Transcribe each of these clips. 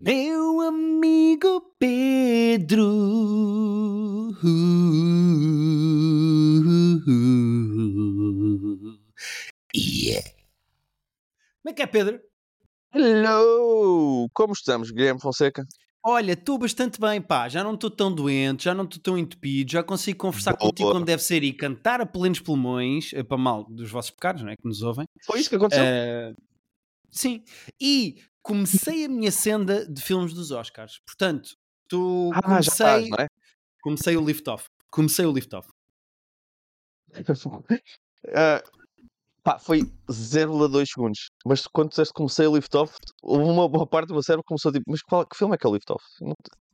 Meu amigo Pedro. Yeah. Como é que é, Pedro? Hello! Como estamos, Guilherme Fonseca? Olha, estou bastante bem, pá. Já não estou tão doente, já não estou tão entupido, já consigo conversar Boa. contigo como deve ser e cantar a plenos pulmões, eh, para mal dos vossos pecados, não é? Que nos ouvem. Foi isso que aconteceu? Eh, sim. E comecei a minha senda de filmes dos Oscars. Portanto, tu ah, comecei, é? comecei o lift-off. Comecei o lift-off. Ah, pá, foi 0,2 segundos. Mas quando disseste comecei o lift-off, houve uma boa parte do meu cérebro começou tipo, mas qual, que filme é que é o lift-off?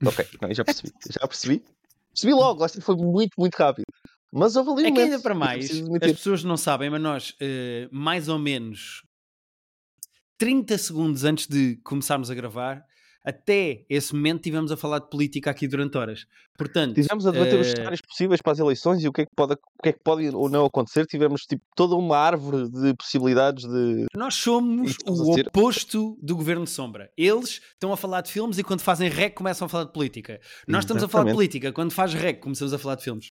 Ok, não, já percebi. Já percebi. Percebi logo, acho que foi muito, muito rápido. Mas houve ali um É que ainda para mais, as pessoas não sabem, mas nós, eh, mais ou menos 30 segundos antes de começarmos a gravar, até esse momento tivemos a falar de política aqui durante horas. Portanto, Tivemos a debater os eh, cenários possíveis para as eleições e o que é que pode, o que é que pode ou não acontecer. Tivemos tipo, toda uma árvore de possibilidades de. nós somos o oposto do governo de sombra. Eles estão a falar de filmes e quando fazem rec começam a falar de política. Nós estamos a falar de Exatamente. política, quando faz rec começamos a falar de filmes.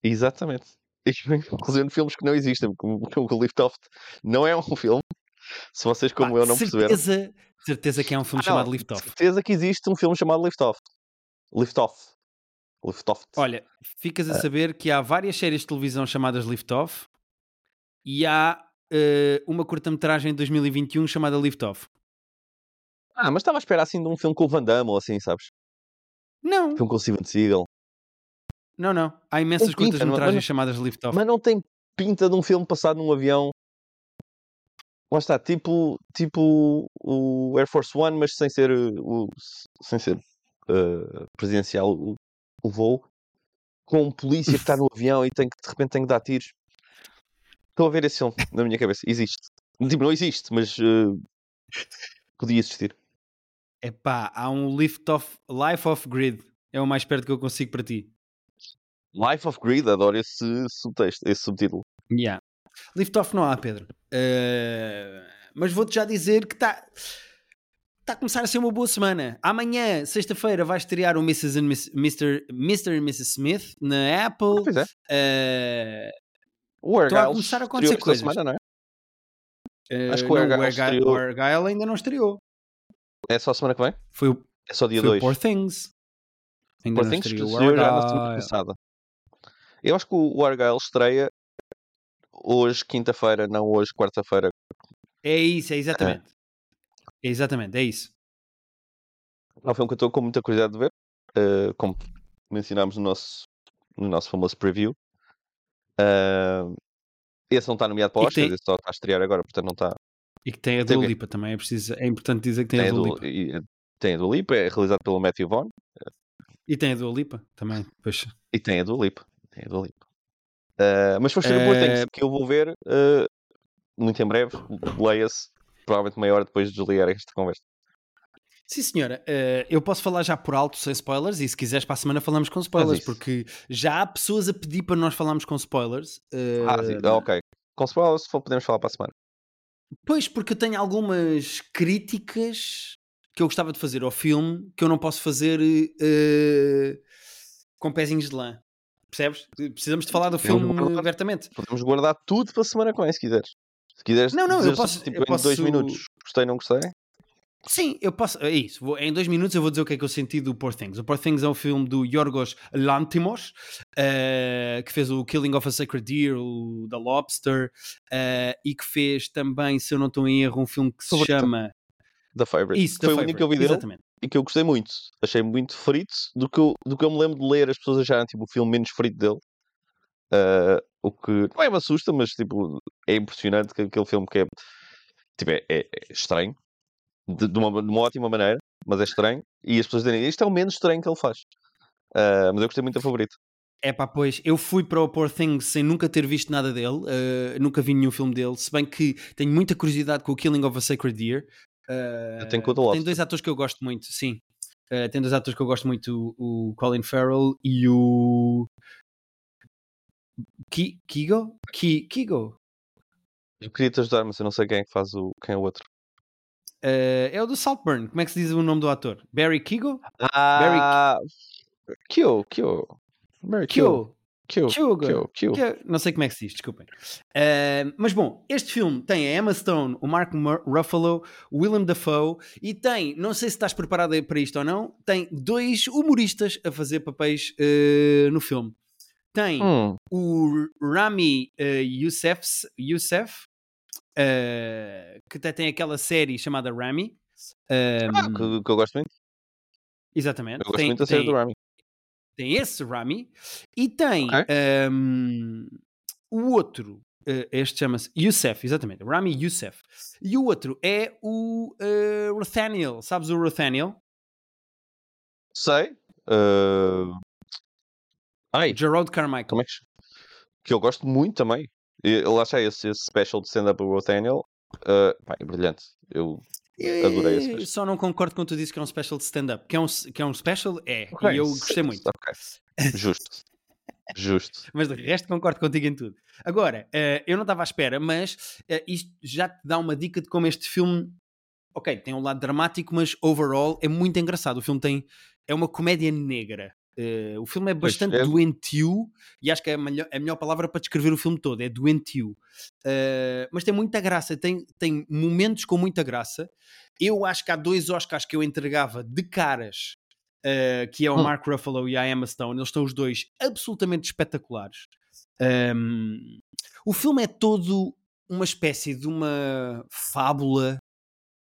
Exatamente. Inclusive filmes que não existem, como, como o Liftoff não é um filme. Se vocês, como Pá, eu, não perceberam. certeza, certeza que é um filme Ah, não, chamado de Lift Off. certeza que existe um filme chamado Liftoff. Liftoff. Liftoff. Olha, ficas Ah. a saber que há várias séries de televisão chamadas Lift Off e há eh, uma curta-metragem de 2021 chamada Lift Off. Ah, mas estava à espera assim de um filme com o Van Damme ou assim, sabes? Não, filme com o Steven Seagal. não, não. Há imensas não- curtas-metragens chamadas Lift Off. Mas não tem pinta de um filme passado num avião. Lá está, tipo, tipo o Air Force One, mas sem ser, uh, o, sem ser uh, presidencial o, o voo. Com um polícia que está no avião e tem que, de repente tem que dar tiros. Estou a ver esse filme na minha cabeça. Existe. Tipo, não existe, mas uh, podia existir. Epá, há um Lift Off, Life Off Grid. É o mais perto que eu consigo para ti. Life of Greed, adoro esse subtexto, esse subtítulo. Yeah. Lift Off não há, Pedro. Eh, mas vou-te já dizer que está tá a começar a ser uma boa semana. Amanhã, sexta-feira, vai estrear o Mrs. and Miss, Mr. Mr. and Mrs. Smith na Apple. Pois é. Eh, O Estão a Argyle começar a acontecer coisas. semana, não é? Acho que o não, Argyle Argyle, o Argyle ainda não estreou. É só a semana que vem? Foi o, É só dia foi o 2. Poor Things. Ainda Poor não Things estreou o estreou já na semana Argyle. passada. Eu acho que o o Argyle estreia hoje, quinta-feira, não hoje, quarta-feira. É isso, é exatamente. É exatamente, é isso. É um filme que eu estou com muita curiosidade de ver. eh, como mencionámos no nosso, no nosso famoso preview. Eh, esse não está nomeado para E o Oscar, tem- esse só está a estrear agora, portanto não está. E que tem a Dua? Lipa também. É, preciso, é importante dizer que tem, Tem a Dua Lipa. e- tem a do Lipa, é realizado pelo Matthew Vaughn. E tem a Dua Lipa também. Pois. E tem a do Lipa. Tem a do Lipa. Eh, mas foi ser o Poor Eh, que eu vou ver eh, muito em breve. Leia-se, provavelmente meia hora depois de desligar esta conversa. Sim, senhora. Eh, eu posso falar já por alto, sem spoilers, e se quiseres para a semana falamos com spoilers, porque já há pessoas a pedir para nós falarmos com spoilers. Ah, sim, ah, ok. Com spoilers, podemos falar para a semana. Pois, porque eu tenho algumas críticas que eu gostava de fazer ao filme que eu não posso fazer eh, com pezinhos de lã. Percebes? Precisamos de falar do Podemos filme guardar- abertamente. Podemos guardar tudo para a semana que vem, se quiseres. Se quiseres, Não, não, eu posso- tipo, eu em dois posso- minutos. Gostei, não gostei. Sim, eu posso. É isso. Vou- em dois minutos eu vou dizer o que é que eu senti do Poor Things. O Poor Things é um filme do Yorgos Lantimos, eh, que fez o Killing of a Sacred Deer, o The Lobster, eh, e que fez também, se eu não estou em erro, um filme que se Favorito. chama. The Favorite. Isso, Foi The o único que eu vi dele Exatamente. E que eu gostei muito. Achei muito frito do que, eu, do que eu me lembro de ler as pessoas acharem tipo, o filme menos frito dele. Ah, o que não é me assusta, mas tipo, é impressionante que aquele filme que é, tipo, é, é- é estranho, de, de uma, de uma ótima maneira, mas é estranho, e as pessoas dizem isto é o menos estranho que ele faz. Ah, mas eu gostei muito da favorito. É pá, pois, eu fui para o Poor Things sem nunca ter visto nada dele, eh, nunca vi nenhum filme dele, se bem que tenho muita curiosidade com o Killing of a Sacred Deer. Eu tenho com o The tem dois atores que eu gosto muito, sim. Eh, tem dois atores que eu gosto muito, o, o Colin Farrell e o. Ki, Kigo? Ki, Kigo? Eu queria te ajudar, mas eu não sei quem é que faz o, quem é o outro. Uh, é o do Saltburn. Como é que se diz o nome do ator? Barry Keogh? Ah, Kyo, Kyo. Barry Kyo. Kyo. Kyo. Kyo. Kyo. Kyo. Não sei como é que se diz, desculpem. Uh, mas bom, este filme tem a Emma Stone, o Mark Ruffalo, o Willem Dafoe e tem, não sei se estás preparado para isto ou não, tem dois humoristas a fazer papéis uh, no filme. Tem Hum. o Rami uh, Youssef, Youssef uh, que até tem aquela série chamada Rami. Um, Ah, que, que eu gosto muito. Exatamente. Eu gosto tem, muito da série tem- do Rami. Tem esse Rami e tem Ok. um, o outro. uh, este chama-se Youssef, exatamente. Rami Youssef. E o outro é o uh, Rothaniel. Sabes o Rothaniel? Sei. ah, Ai, Gerald Carmichael. como é que. Que eu gosto muito também. E Lá está esse, esse special de stand-up do Rothaniel. ah, pá, é brilhante. Eu adorei esse special. Só não concordo com tu disse que é um special de stand-up. Que é um, que é um special, é. Ok, E eu gostei muito. Ok. Justo. Justo. Mas de resto concordo contigo em tudo. Agora, eh, eu não estava à espera, mas eh, isto já te dá uma dica de como este filme. Ok, tem um lado dramático, mas overall é muito engraçado. O filme tem. É uma comédia negra. Eh, o filme é bastante é. doentio e acho que é a melhor, a melhor palavra para descrever o filme todo é doentio. Eh, mas tem muita graça, tem, tem momentos com muita graça. Eu acho que há dois Oscars que eu entregava de caras, eh, que é o Hum. Mark Ruffalo e a Emma Stone. Eles estão os dois absolutamente espetaculares. Um, o filme é todo uma espécie de uma fábula,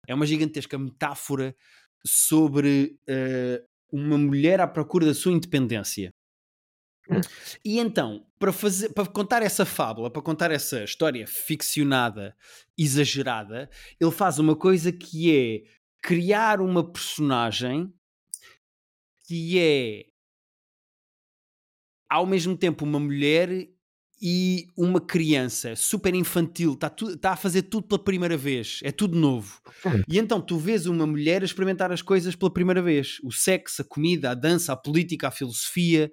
é uma gigantesca metáfora sobre uma mulher à procura da sua independência. Hum. E então, para, fazer, para contar essa fábula, para contar essa história ficcionada, exagerada, ele faz uma coisa que é criar uma personagem que é ao mesmo tempo uma mulher e uma criança super infantil, está tá a fazer tudo pela primeira vez, é tudo novo. Hum. E então tu vês uma mulher a experimentar as coisas pela primeira vez: o sexo, a comida, a dança, a política, a filosofia.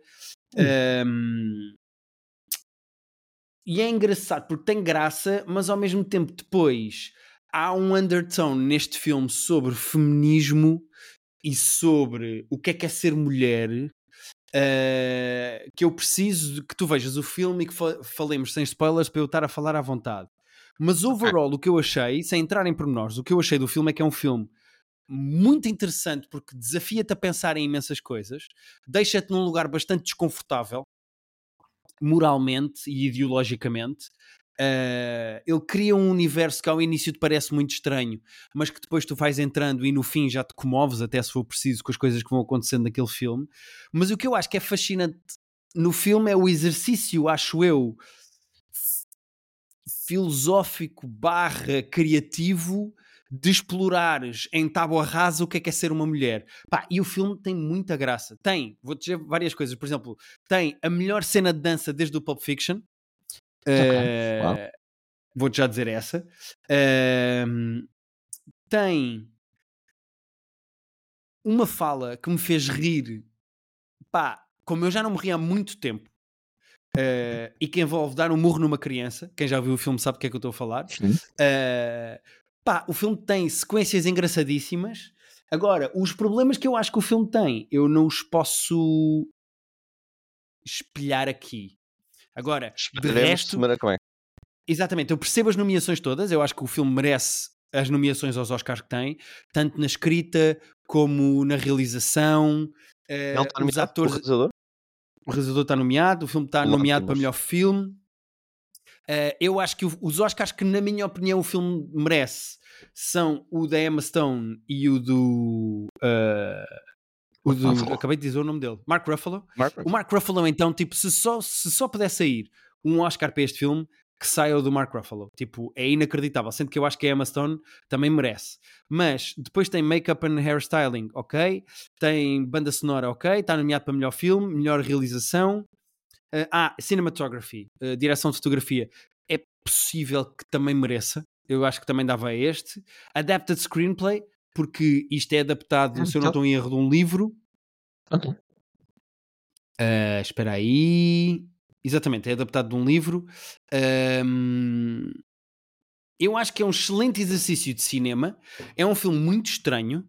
Um, e é engraçado porque tem graça, mas ao mesmo tempo depois há um undertone neste filme sobre feminismo e sobre o que é que é ser mulher uh, que eu preciso que tu vejas o filme e que fa falemos sem spoilers para eu estar a falar à vontade. Mas overall, o que eu achei, sem entrar em pormenores, o que eu achei do filme é que é um filme muito interessante porque desafia-te a pensar em imensas coisas, deixa-te num lugar bastante desconfortável, moralmente e ideologicamente. Uh, ele cria um universo que ao início te parece muito estranho, mas que depois tu vais entrando e no fim já te comoves, até se for preciso, com as coisas que vão acontecendo naquele filme. Mas o que eu acho que é fascinante no filme é o exercício, acho eu, filosófico barra criativo de explorares em tábua rasa o que é que é ser uma mulher. Pá, e o filme tem muita graça. Tem, vou-te dizer várias coisas. Por exemplo, tem a melhor cena de dança desde o Pulp Fiction. Ok, Uh, uau. Vou-te já dizer essa. Um, tem uma fala que me fez rir, pá, como eu já não me ri há muito tempo, uh, e que envolve dar um murro numa criança. Quem já viu o filme sabe do que é que eu estou a falar. Uh, pá, o filme tem sequências engraçadíssimas. Agora, os problemas que eu acho que o filme tem, eu não os posso espelhar aqui. Agora, de resto, semana que vem. exatamente, eu percebo as nomeações todas, eu acho que o filme merece as nomeações aos Oscars que tem, tanto na escrita como na realização. Ele Uh, está nomeado atores, como realizador? o realizador está nomeado, o filme está nomeado para melhor filme. Uh, eu acho que o- os Oscars que, na minha opinião, o filme merece são o da Emma Stone e o do. uh, o do Ruffalo. acabei de dizer o nome dele, Mark Ruffalo. Mark O Mark Ruffalo, então, tipo, se só, se só pudesse sair um Oscar para este filme, que saia o do Mark Ruffalo. Tipo, é inacreditável. Sendo que eu acho que a Emma Stone também merece. Mas depois tem Makeup and Hairstyling, ok? Tem banda sonora, ok? Está nomeado para melhor filme, melhor realização. Uh, ah, Cinematography, uh, direção de fotografia. É possível que também mereça. Eu acho que também dava a este. Adapted Screenplay, porque isto é adaptado, Ah, se eu não então. estou em erro, de um livro. Ok. Uh, espera aí. Exatamente, é adaptado de um livro. Um, Eu acho que é um excelente exercício de cinema. É um filme muito estranho.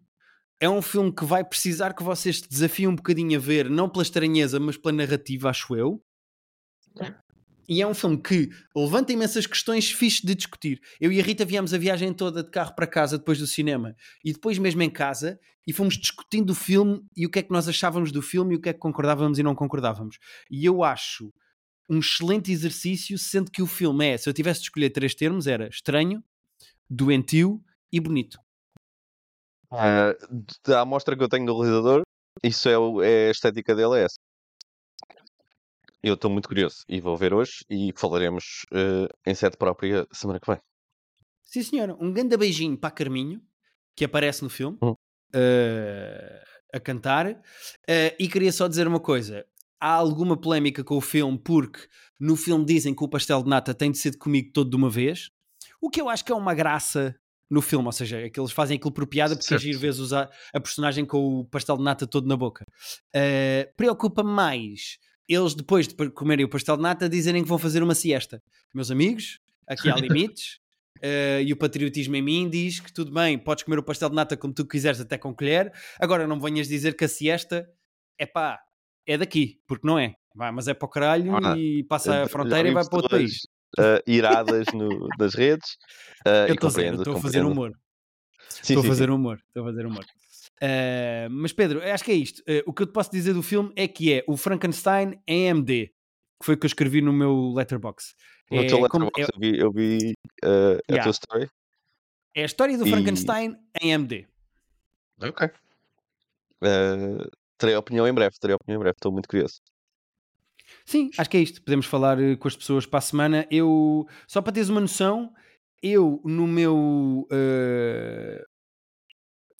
É um filme que vai precisar que vocês se desafiem um bocadinho a ver, não pela estranheza, mas pela narrativa, acho eu. E é um filme que levanta imensas questões fixe de discutir. Eu e a Rita viemos a viagem toda de carro para casa depois do cinema e depois mesmo em casa e fomos discutindo o filme e o que é que nós achávamos do filme e o que é que concordávamos e não concordávamos. E eu acho um excelente exercício, sendo que o filme é, se eu tivesse de escolher três termos, era estranho, doentio e bonito. Uh, da amostra que eu tenho do realizador, isso é, é a estética dele, é essa. Eu estou muito curioso e vou ver hoje e falaremos uh, em sede própria semana que vem. Sim, senhora. Um grande beijinho para Carminho, que aparece no filme, Hum. uh, a cantar. Uh, e queria só dizer uma coisa. Há alguma polémica com o filme, porque no filme dizem que o pastel de nata tem de ser comigo todo de uma vez. O que eu acho que é uma graça no filme, ou seja, é que eles fazem aquilo por piada porque Certo. giro vezes usar a personagem com o pastel de nata todo na boca. Uh, Preocupa-me mais eles depois de comerem o pastel de nata dizerem que vão fazer uma siesta. Meus amigos, aqui há limites. Uh, e o patriotismo em mim diz que tudo bem, podes comer o pastel de nata como tu quiseres, até com colher. Agora não venhas dizer que a siesta é pá, é daqui, porque não é. Vai, mas é para o caralho Ah, e passa Já a fronteira e vai para outro país. uh, iradas no, nas redes. uh, Eu estou a fazer humor. Sim, Estou a fazer sim. humor. Estou a fazer humor. Uh, mas Pedro, acho que é isto. Uh, o que eu te posso dizer do filme é que é o Frankenstein em AMD, que foi o que eu escrevi no meu letterbox. No É, teu letterbox eu vi, eu vi uh, a Yeah. tua story. é a história do E- Frankenstein em AMD. Ok. Uh, terei opinião em breve, terei opinião em breve, estou muito curioso. Sim, acho que é isto. Podemos falar com as pessoas para a semana. Eu, só para teres uma noção, eu no meu eh,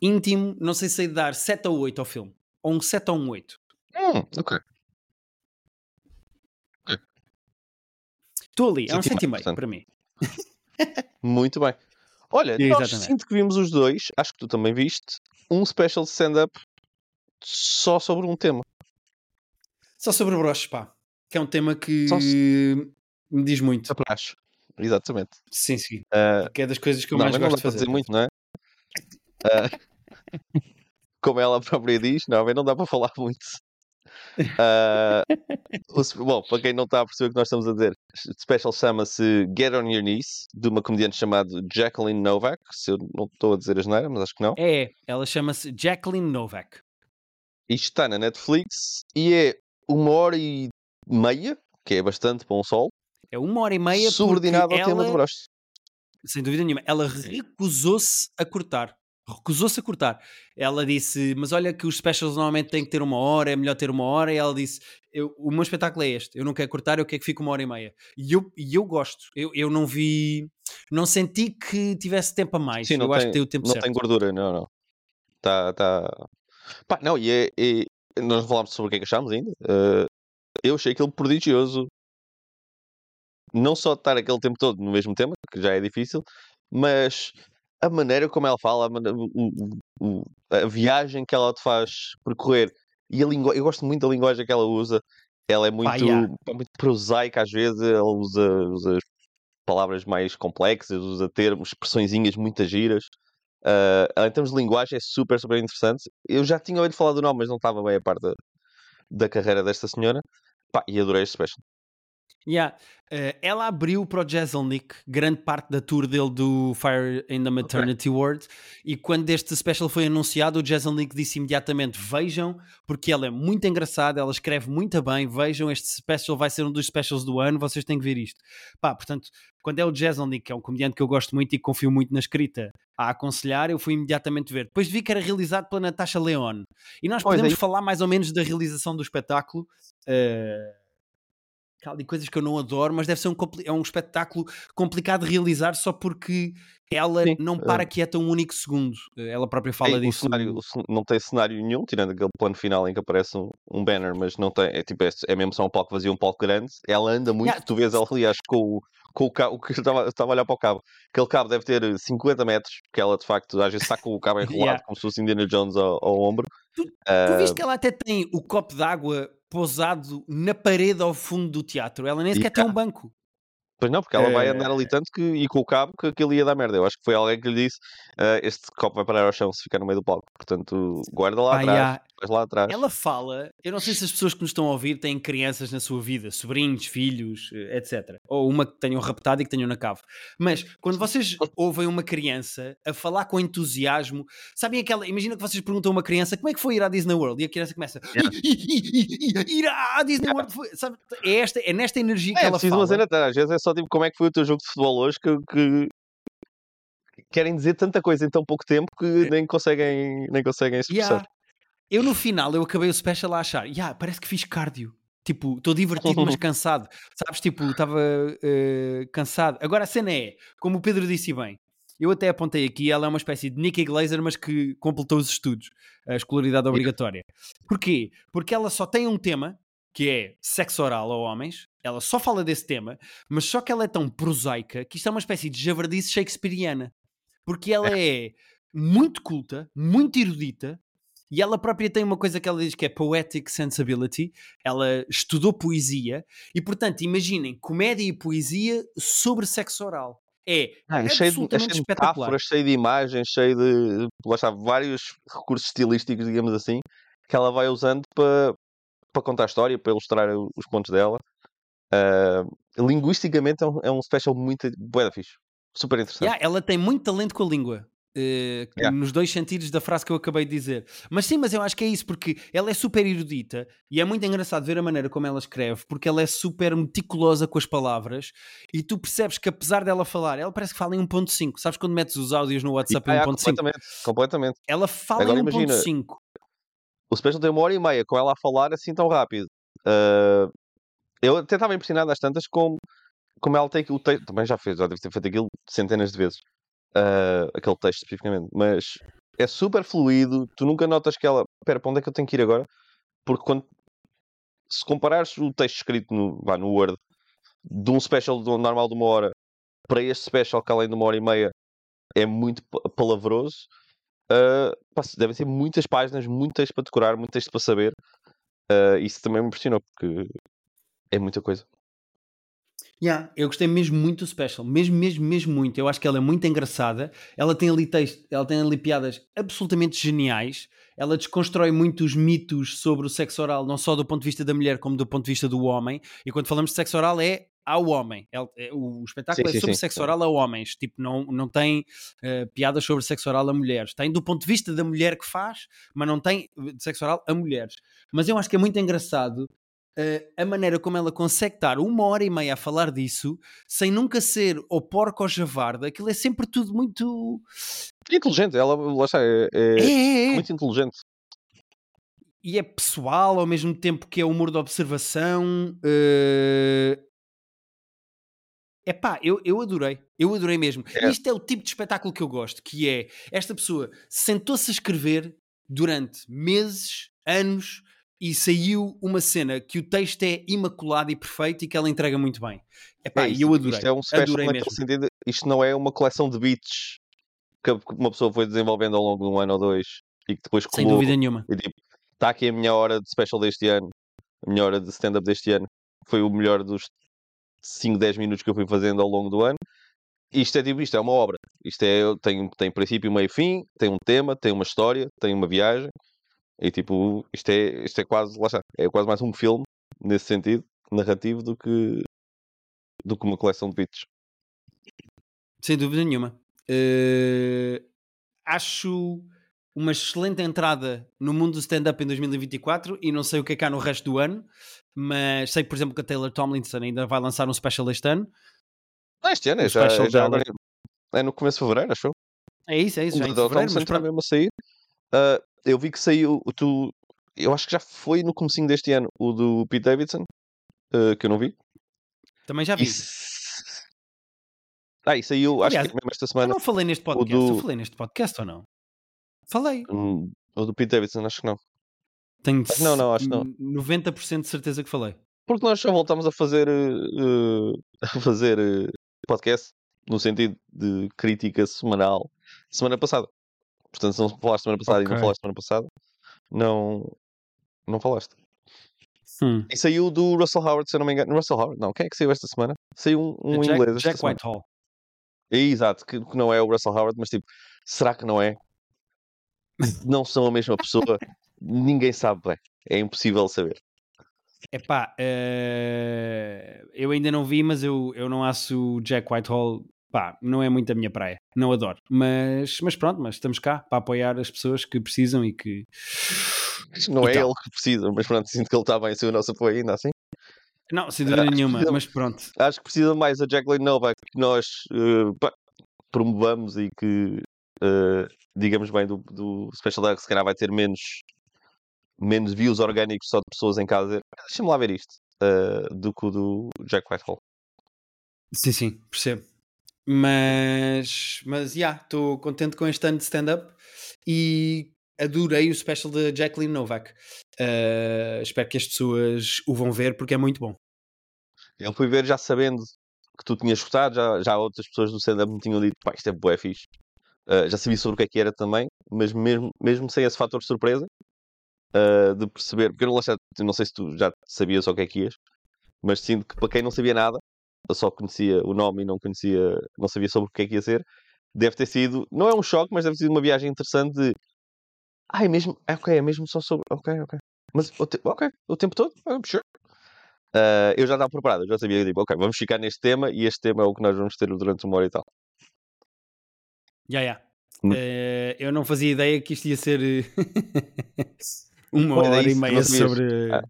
íntimo, não sei se sei dar 7 ou 8 ao filme. Ou um 7 ou um 8. Hum, ok. Estou ali, é um Senti 7,5 bastante. para mim. Muito bem. Olha, É, nós exatamente. sinto que vimos os dois, acho que tu também viste, um special stand-up só sobre um tema. Só sobre broches, pá. Que é um tema que Só me diz muito. Acho. Exatamente. Sim, sim. Uh, Que é das coisas que eu não, mais não gosto dá de para fazer. dizer muito, não é? Uh, como ela própria diz, não, não dá para falar muito. Uh, o bom, para quem não está a perceber o que nós estamos a dizer, o special chama-se Get on Your Knees, de uma comediante chamada Jacqueline Novak. Se eu não estou a dizer a geneira, mas acho que não. É, ela chama-se Jacqueline Novak. Isto está na Netflix e é uma hora e meia, que é bastante para um sol, É uma hora e meia subordinado ao tema de ela, broches. sem dúvida nenhuma, ela recusou-se a cortar. Recusou-se a cortar. Ela disse: Mas olha, que os specials normalmente têm que ter uma hora, é melhor ter uma hora. E ela disse: O meu espetáculo é este, eu não quero cortar, eu quero que fique uma hora e meia. E eu, e eu gosto. Eu, eu não vi, não senti que tivesse tempo a mais. Sim, não eu acho tem- que tem o tempo Não certo. tem gordura, não, não. Tá, tá. Pá, não, e, é, e nós não falámos sobre o que é que achámos ainda. Uh, eu achei aquilo prodigioso. Não só de estar aquele tempo todo no mesmo tema, que já é difícil, mas a maneira como ela fala, a, mane- o- o- a viagem que ela te faz percorrer e a língua, eu gosto muito da linguagem que ela usa. Ela é muito, pá, muito prosaica às vezes, ela usa, usa palavras mais complexas, usa termos, expressõezinhas muito giras. Ela, em termos de linguagem é super, super interessante. Eu já tinha ouvido falar do nome, mas não estava bem a par da, da carreira desta senhora. Pá, e adorei este special. Yeah. Eh, ela abriu para o Jezelnik grande parte da tour dele do Fire in the Maternity Ward e quando este special foi anunciado o Jezelnik disse imediatamente vejam, porque ela é muito engraçada ela escreve muito bem, vejam este special vai ser um dos specials do ano, vocês têm que ver isto. Pá, portanto, quando é o Jezelnik que é um comediante que eu gosto muito e que confio muito na escrita a aconselhar, eu fui imediatamente ver. Depois vi que era realizado pela Natasha Leone. E nós Pois é podemos falar mais ou menos da realização do espetáculo eh, ali coisas que eu não adoro, mas deve ser um, é um espetáculo complicado de realizar só porque ela Sim, não para quieta um único segundo. Eh, Ela própria fala o disso. cenário- não tem cenário nenhum, tirando aquele plano final em que aparece um, um banner, mas não tem, é, tipo, é, é mesmo só um palco vazio, um palco grande. Ela anda muito, Yeah. tu vês ela, aliás, com o, com o cabo, que eu estava estava a olhar para o cabo. Aquele cabo deve ter 50 metros, porque ela de facto às vezes está com o cabo enrolado, Yeah. como se fosse Indiana Jones ao, ao ombro. Tu- Tu Ah, viste que ela até tem o copo d'água pousado na parede ao fundo do teatro. Ela nem sequer tem um banco. Pois não, porque ela vai Eh, andar ali tanto que, e com o cabo que aquilo ia dar merda. Eu acho que foi alguém que lhe disse: "Ah, Este copo vai parar ao chão se ficar no meio do palco. Portanto, guarda lá Pá, atrás. yeah. Lá atrás. Ela fala, eu não sei se as pessoas que nos estão a ouvir têm crianças na sua vida, sobrinhos, filhos, eh, etc. Ou uma que tenham raptado e que tenham na cave. Mas quando vocês ouvem uma criança a falar com entusiasmo, sabem aquela. Imagina que vocês perguntam a uma criança como é que foi ir à Disney World e a criança começa Yeah. ir à Disney World. Foi, sabe? É, esta, é nesta energia que É, ela fala. uma cena atrás. Às vezes é só tipo como é que foi o teu jogo de futebol hoje que, que querem dizer tanta coisa em tão pouco tempo que nem conseguem, nem conseguem se Yeah. Eu no final, eu acabei o special a achar, yeah, parece que fiz cardio. Tipo, estou divertido, mas cansado. Sabes, tipo, estava eh, cansado. Agora a cena é, como o Pedro disse bem, eu até apontei aqui, ela é uma espécie de Nikki Glaser, mas que completou os estudos, a escolaridade obrigatória. Porquê? Porque ela só tem um tema, que é sexo oral a homens, ela só fala desse tema, mas só que ela é tão prosaica que isto é uma espécie de javardice shakespeariana. Porque ela é muito culta, muito erudita, e ela própria tem uma coisa que ela diz que é poetic sensibility. Ela estudou poesia e, portanto, imaginem comédia e poesia sobre sexo oral. É Ah, é cheio de, é cheio de espetacular. metáforas, cheio de imagens, cheio de lá está, vários recursos estilísticos, digamos assim, que ela vai usando para, para contar a história, para ilustrar os pontos dela. Ah, linguisticamente é um, é um special muito bué da fixe. Super interessante. Yeah, ela tem muito talento com a língua. Eh, Yeah. Nos dois sentidos da frase que eu acabei de dizer. Mas sim, mas eu acho que é isso, porque ela é super erudita e é muito engraçado ver a maneira como ela escreve, porque ela é super meticulosa com as palavras e tu percebes que apesar dela falar, ela parece que fala em 1.5. Sabes quando metes os áudios no E- WhatsApp ah, em é, 1.5? completamente, completamente. Ela fala Agora em imagina, 1.5. O special tem uma hora e meia com ela a falar assim tão rápido. Ah, eu até estava impressionado às tantas como, como ela tem o texto. Também já fez, já deve ter feito aquilo centenas de vezes. Ah, aquele texto especificamente. Mas é super fluido. Tu nunca notas que ela. Espera, para onde é que eu tenho que ir agora? Porque quando. Se comparares o texto escrito no, vá, no Word de um special do- normal de uma hora para este special que além de uma hora e meia é muito pa- palavroso. pá, devem ser muitas páginas, texto para decorar, texto para saber. Ah, isso também me impressionou porque é muita coisa. Yeah, eu gostei mesmo muito do special, mesmo, mesmo, mesmo muito. Eu acho que ela é muito engraçada. Ela tem ali texto, ela tem ali piadas absolutamente geniais. Ela desconstrói muito os mitos sobre o sexo oral, não só do ponto de vista da mulher, como do ponto de vista do homem. E quando falamos de sexo oral, é ao homem. É- é- o espetáculo Sim, é sim, sobre sim. sexo oral a homens. Tipo, não, não tem eh, piadas sobre sexo oral a mulheres. Tem do ponto de vista da mulher que faz, mas não tem de sexo oral a mulheres. Mas eu acho que é muito engraçado eh, a maneira como ela consegue estar uma hora e meia a falar disso sem nunca ser ou porco ou javarda, aquilo é sempre tudo muito. Inteligente, ela lá está, é, é É, é, é. muito inteligente. E é pessoal ao mesmo tempo que é humor de observação. É Epá, eu, eu adorei, eu adorei mesmo. É. Isto é o tipo de espetáculo que eu gosto, que é esta pessoa sentou-se a escrever durante meses, anos, e saiu uma cena que o texto é imaculado e perfeito e que ela entrega muito bem. Epá, É, e isto, eu adorei. isto é um adorei mesmo. sentido. Isto não é uma coleção de beats que uma pessoa foi desenvolvendo ao longo de um ano ou dois e que depois Sem colou dúvida nenhuma. e tipo, está aqui a minha hora de special deste ano, a minha hora de stand-up deste ano. Foi o melhor dos 5, 10 minutos que eu fui fazendo ao longo do ano. Isto é tipo, isto é uma obra. Isto é, tem, tem princípio, meio e fim, tem um tema, tem uma história, tem uma viagem. E tipo, isto é, isto é quase, lá está, é quase mais um filme, nesse sentido, narrativo, do que, do que uma coleção de beats. Sem dúvida nenhuma. Eh, acho uma excelente entrada no mundo do stand-up em 2024 e não sei o que é cá no resto do ano, mas sei, por exemplo, que a Taylor Tomlinson ainda vai lançar um special este ano. Ah, este ano, O é já, é já agora, é no começo de fevereiro, acho eu. É isso, é isso, O já em fevereiro, mas pronto. mesmo a sair. Ah, eu vi que saiu, tu, eu acho que já foi no comecinho deste ano, o do Pete Davidson, ah, que eu não vi. Também já E vi. s- Ah, e saiu, acho Aliás, que mesmo esta Eu semana, não falei neste podcast, do- eu falei neste podcast ou não? Falei. hum, o do Pete Davidson, acho que não. Tenho que não, não, acho que não. 90% de certeza que falei. Porque nós só voltamos a fazer, eh, a fazer eh, podcast no sentido de crítica semanal semana passada. Portanto, se não falaste semana passada e não falaste semana passada, não, não falaste. Hum. E saiu do Russell Howard, se eu não me engano. Russell Howard, não. Quem é que saiu esta semana? Saiu um, um Jack, inglês. esta Jack semana. Whitehall. É, exato, que, que não é o Russell Howard, mas tipo, será que não é? Não são a mesma pessoa? Ninguém sabe bem. É impossível saber. Epá, eh, eu ainda não vi, mas eu, eu não acho o Jack Whitehall, pá, não é muito a minha praia, não adoro. Mas, mas pronto, mas estamos cá para apoiar as pessoas que precisam e que... Não E é tal. ele que precisa, mas pronto, sinto que ele está bem sem o nosso apoio ainda assim. Não, sem dúvida acho nenhuma, precisa- mas pronto. Acho que precisa mais a Jacqueline Novak que nós pá, promovamos e que, eh, digamos bem, do, do Special Dog se calhar vai ter menos, menos views orgânicos só de pessoas em casa. Deixa-me lá ver isto. eh, do que o do Jack Whitehall. Sim, sim, percebo. Mas, mas, já, estou contente com este ano de stand-up e adorei o special da Jacqueline Novak. Eh, espero que as pessoas o vão ver porque é muito bom. Eu fui ver já sabendo que tu tinhas gostado, já, já outras pessoas do stand-up me tinham dito, pá, isto é bué fixe. Uh, já sabia sobre o que é que era também, mas mesmo, mesmo sem esse fator de surpresa, uh, de perceber, porque eu não sei se tu já sabias o que é que ias, mas sinto que para quem não sabia nada, eu só conhecia o nome e não conhecia, não sabia sobre o que é que ia ser, deve ter sido, não é um choque, mas deve ter sido uma viagem interessante de, ah, é mesmo, é ok, é mesmo só sobre, ok, ok, mas ok, o tempo todo, I'm sure. Uh, eu já estava preparado, eu já sabia, tipo, ok, vamos ficar neste tema e este tema é o que nós vamos ter durante uma hora e tal. Já, já. Hum. Eh, eu não fazia ideia que isto ia ser eh, uma hora e meia sobre Ah.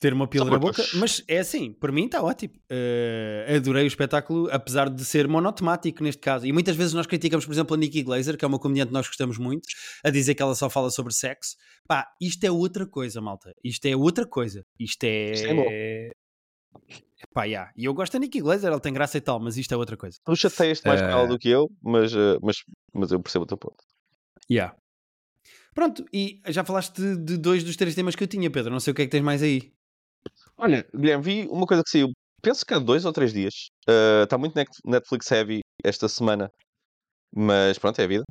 Ter uma pila na boca, mas é assim, para mim está ótimo. Eh, adorei o espetáculo, apesar de ser monotemático neste caso. E muitas vezes nós criticamos, por exemplo, a Nikki Glazer, que é uma comediante que nós gostamos muito, a dizer que ela só fala sobre sexo. Pá, isto é outra coisa, malta. Isto é outra coisa. Isto é. Isto é bom. Pá, já. E eu gosto da Nikki Glazer, ela tem graça e tal, mas isto é outra coisa. Tu chateias-te mais com ela Eh. do que eu, mas, uh, mas, mas eu percebo o teu ponto. Yeah. Pronto, e já falaste de, de dois dos três temas que eu tinha, Pedro. Não sei o que é que tens mais aí. Olha, Guilherme, vi uma coisa que saiu, penso que há dois ou três dias. Uh, Está muito net- Netflix heavy esta semana, mas pronto, é a vida.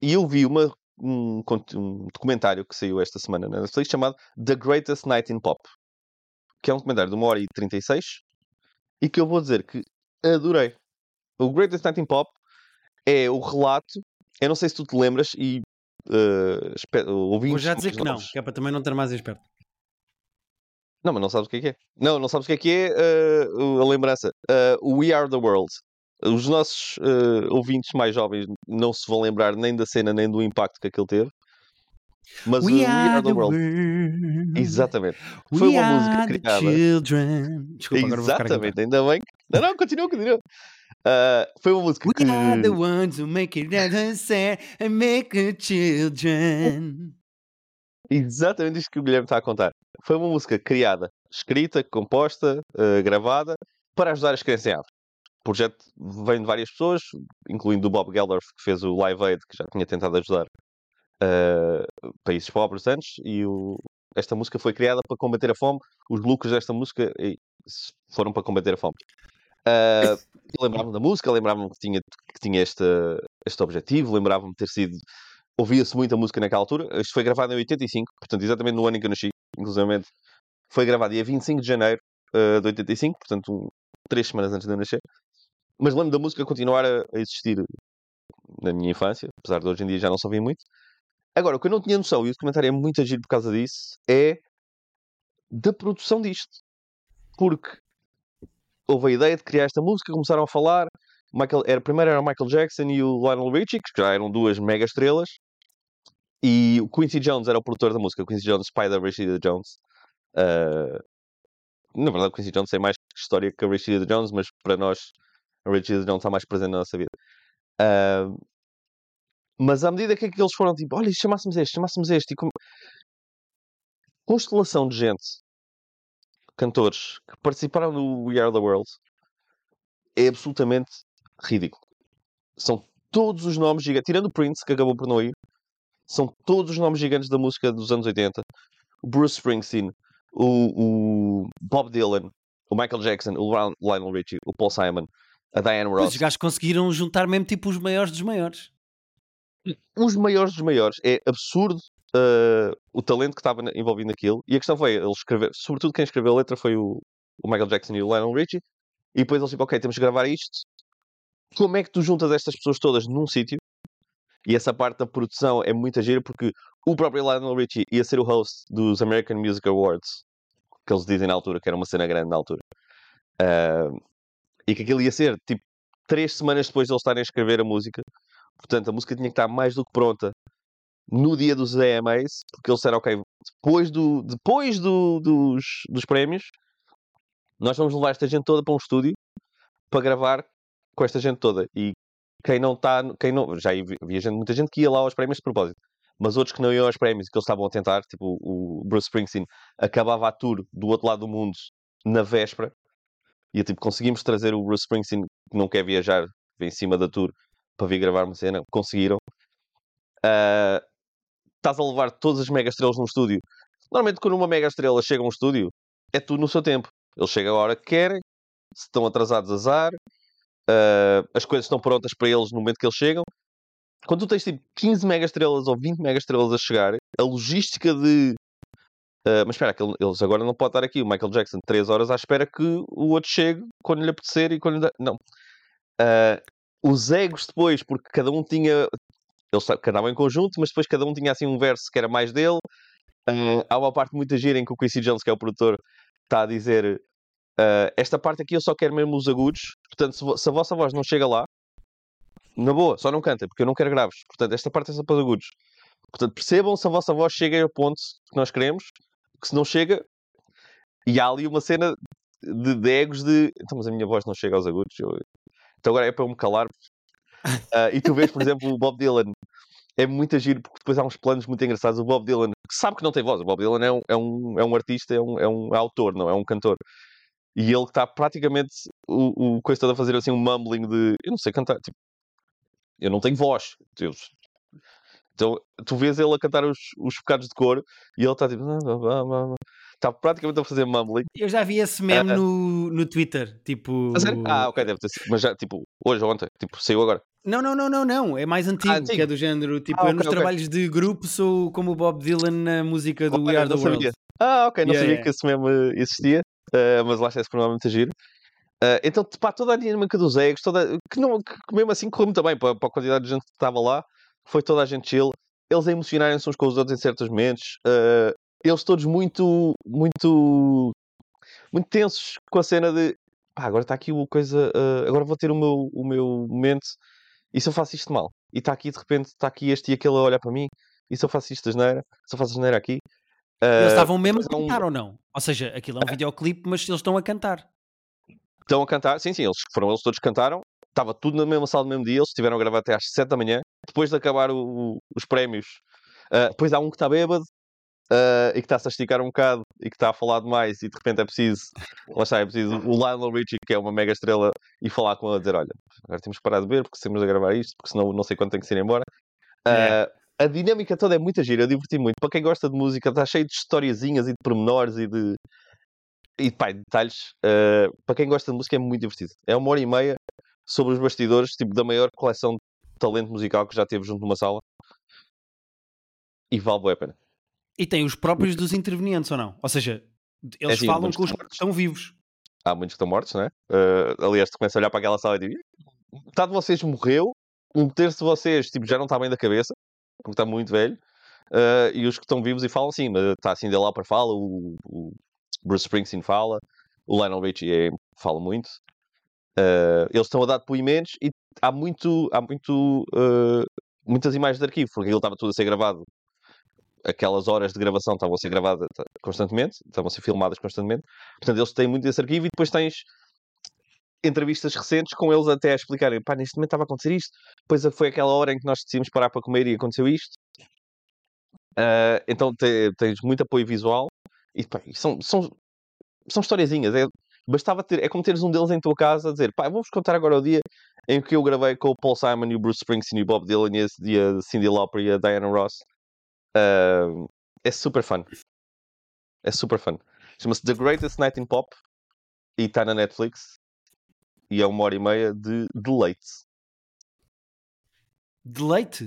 E eu vi uma, um, um documentário que saiu esta semana na Netflix chamado The Greatest Night in Pop, que é um documentário de 1 hora e 36 e que eu vou dizer que adorei. O Greatest Night in Pop é o relato, eu não sei se tu te lembras e uh, ouvintes Vou já dizer que não, que é para também não ter mais esperto. Não, mas não sabes o que é que é. Não, não sabes o que é que é o- a lembrança. O We Are the World. Os nossos eh, ouvintes mais jovens não se vão lembrar nem da cena nem do impacto que aquele teve. Mas o We Are the World. Exatamente. Foi We uma are música criada. children. Desculpa, agora. Exatamente, ainda bem. Não, não, continua, continua. Eh, foi uma música que. We are the ones who make it understand and make the children. Exatamente isto que o Guilherme está a contar. Foi uma música criada, escrita, composta, eh, gravada, para ajudar as crianças em África. O projeto vem de várias pessoas, incluindo o Bob Geldof, que fez o Live Aid, que já tinha tentado ajudar eh, países pobres antes, e o- esta música foi criada para combater a fome. Os lucros desta música foram para combater a fome. Eh, lembrava-me da música, lembrava-me que tinha, que tinha este, este objetivo, lembrava-me de ter sido ouvia-se muita música naquela altura. Isto foi gravado em 85, portanto, exatamente no ano em que eu nasci, inclusive foi gravado dia 25 de janeiro eh, de 85, portanto, um, três semanas antes de eu nascer. Mas lembro da música continuar a, a existir na minha infância, apesar de hoje em dia já não se muito. Agora, o que eu não tinha noção, e o documentário é muito agir por causa disso, é da produção disto. Porque houve a ideia de criar esta música, começaram a falar. Michael, era, primeiro era o Michael Jackson e o Lionel Richie, que já eram duas mega estrelas. E o Quincy Jones era o produtor da música. Quincy Jones, pai da Rashida Jones. Ah, na verdade, o Quincy Jones tem mais história que a Rashida Jones, mas para nós, a Rashida Jones está mais presente na nossa vida. Ah, mas à medida que, é que eles foram tipo, olha, se chamássemos este, chamássemos este, e como... constelação de gente, cantores, que participaram do We Are the World, é absolutamente ridículo. São todos os nomes tirando o Prince, que acabou por não ir, são todos os nomes gigantes da música dos anos 80. O Bruce Springsteen, o, o Bob Dylan, o Michael Jackson, o Lionel Richie, o Paul Simon, a Diane Pois, Ross. Os gajos conseguiram juntar mesmo tipo os maiores dos maiores. Os maiores dos maiores. É absurdo uh, o talento que estava envolvido naquilo. E a questão foi, ele escrever, sobretudo quem escreveu a letra foi o, o Michael Jackson e o Lionel Richie. E depois eles tipo, ok, temos que gravar isto. Como é que tu juntas estas pessoas todas num sítio? E essa parte da produção é muita gira porque o próprio Lionel Richie ia ser o host dos American Music Awards, que eles dizem na altura, que era uma cena grande na altura. Ah, e que aquilo ia ser, tipo, três semanas depois de eles estarem a escrever a música. Portanto, a música tinha que estar mais do que pronta no dia dos AMAs, porque eles disseram, ok, depois, do, depois do, dos, dos prémios, nós vamos levar esta gente toda para um estúdio para gravar com esta gente toda. E quem não está, quem não, já havia gente, muita gente que ia lá aos prémios de propósito, mas outros que não iam aos prémios e que eles estavam a tentar, tipo o Bruce Springsteen, acabava a tour do outro lado do mundo na véspera. E tipo, conseguimos trazer o Bruce Springsteen, que não quer viajar, vem em cima da tour para vir gravar uma cena. Conseguiram. Ah, estás a levar todas as mega estrelas num estúdio. Normalmente, quando uma mega estrela chega a um estúdio, é tudo no seu tempo. Eles chegam a hora que querem, se estão atrasados, azar. Ah, as coisas estão prontas para eles no momento que eles chegam. Quando tu tens tipo 15 mega estrelas ou 20 mega estrelas a chegar, a logística de. ah, mas espera, eles agora não podem estar aqui. O Michael Jackson, 3 horas à espera que o outro chegue quando lhe apetecer e quando. Não. Ah, os egos depois, porque cada um tinha. Eles cantavam em conjunto, mas depois cada um tinha assim um verso que era mais dele. Há uma parte muito gira em que o Quincy Jones, que é o produtor, está a dizer ah, esta parte aqui eu só quero mesmo os agudos, portanto, se, se a vossa voz não chega lá, na boa, só não cantem, porque eu não quero graves. Portanto, esta parte é só para os agudos. Portanto, percebam se a vossa voz chega ao ponto que nós queremos, que se não chega, e há ali uma cena de, de egos de então, mas a minha voz não chega aos agudos. eu- Então agora é para eu me calar. Ah, e tu vês, por exemplo, o Bob Dylan. É muito giro, porque depois há uns planos muito engraçados. O Bob Dylan, que sabe que não tem voz. O Bob Dylan é um, é um, é um artista, é um, é um autor, não é um cantor. E ele está praticamente o, o coisa toda a fazer assim um mumbling de eu não sei cantar. Tipo, eu não tenho voz. Deus. Então tu vês ele a cantar os, os bocados de cor e ele está tipo. Está praticamente a fazer mumbling. Eu já vi esse meme Ah. no, no Twitter. Tipo. Ah, ok, deve ter sido. Mas já, tipo, hoje ou ontem, tipo, saiu agora. Não, não, não, não, não. É mais antigo, antigo. que é do género. Tipo, Ah, eu nos ok. trabalhos de grupo sou como o Bob Dylan na música do We Olha, Are the World. sabia. Ah, ok, não Yeah, sabia yeah. que esse mesmo existia, eh, mas lá está esse programa muito giro. Eh, então, pá, toda a dinâmica dos egos, toda, que, não, que mesmo assim correu muito bem para, para a quantidade de gente que estava lá, foi toda a gente chill, eles emocionarem-se uns com os outros em certos momentos, eh, eles todos muito, muito, muito tensos com a cena de pá, agora está aqui o coisa, agora vou ter o meu, o meu momento, e se eu faço isto mal? E está aqui de repente, está aqui este e aquele a olhar para mim, e se eu faço isto asneira? Se eu faço asneira aqui? Eles Eh, estavam mesmo a depois há um- cantar ou não? Ou seja, aquilo é um videoclipe, mas eles estão a cantar. Estão a cantar, sim, sim, eles foram eles todos que cantaram. Estava tudo na mesma sala no mesmo dia, eles estiveram a gravar até às 7 da manhã. Depois de acabar o- o- os prémios, ah, depois há um que está bêbado ah, e que está-se a esticar um bocado e que está a falar demais e de repente é preciso, lá está, é preciso o Lionel Richie, que é uma mega estrela, e falar com ele a dizer: Olha, agora temos que parar de beber porque temos a gravar isto, porque senão não sei quando tem que se ir embora. Ah, Yeah. A dinâmica toda é muito gira, eu diverti muito. Para quem gosta de música, está cheio de historiazinhas e de pormenores e de, e pá, de detalhes. eh, para quem gosta de música é muito divertido. É uma hora e meia sobre os bastidores, tipo, da maior coleção de talento musical que já teve junto numa sala. E vale a pena. E tem os próprios dos intervenientes ou não? Ou seja, eles assim, falam com os que mortos. estão vivos. Há muitos que estão mortos, não é? Eh, aliás, tu começas a olhar para aquela sala e digo, metade de vocês morreu, um terço de vocês tipo, já não está bem da cabeça, porque está muito velho, eh, e os que estão vivos e falam sim, mas está assim de lá para fala, o, o Bruce Springsteen fala, o Lionel Richie é- fala muito. Eh, eles estão a dar depoimentos e há muito, há muito, eh, muitas imagens de arquivo, porque aquilo estava tudo a ser gravado. Aquelas horas de gravação estavam a ser gravadas constantemente, estavam a ser filmadas constantemente. Portanto, eles têm muito desse arquivo e depois tens entrevistas recentes com eles até a explicarem, pá, neste momento estava a acontecer isto, depois foi aquela hora em que nós decidimos parar para comer e aconteceu isto. Ah, então te- tens muito apoio visual e pá, são, são, são historiazinhas. É, bastava ter, é como teres um deles em tua casa a dizer, pá, vamos contar agora o dia em que eu gravei com o Paul Simon e o Bruce Springsteen e o Bob Dylan e esse dia Cindy Lauper e a Diana Ross. Ah, é super fun. É super fun. Chama-se The Greatest Night in Pop e está na Netflix e é uma hora e meia de deleite. De leite?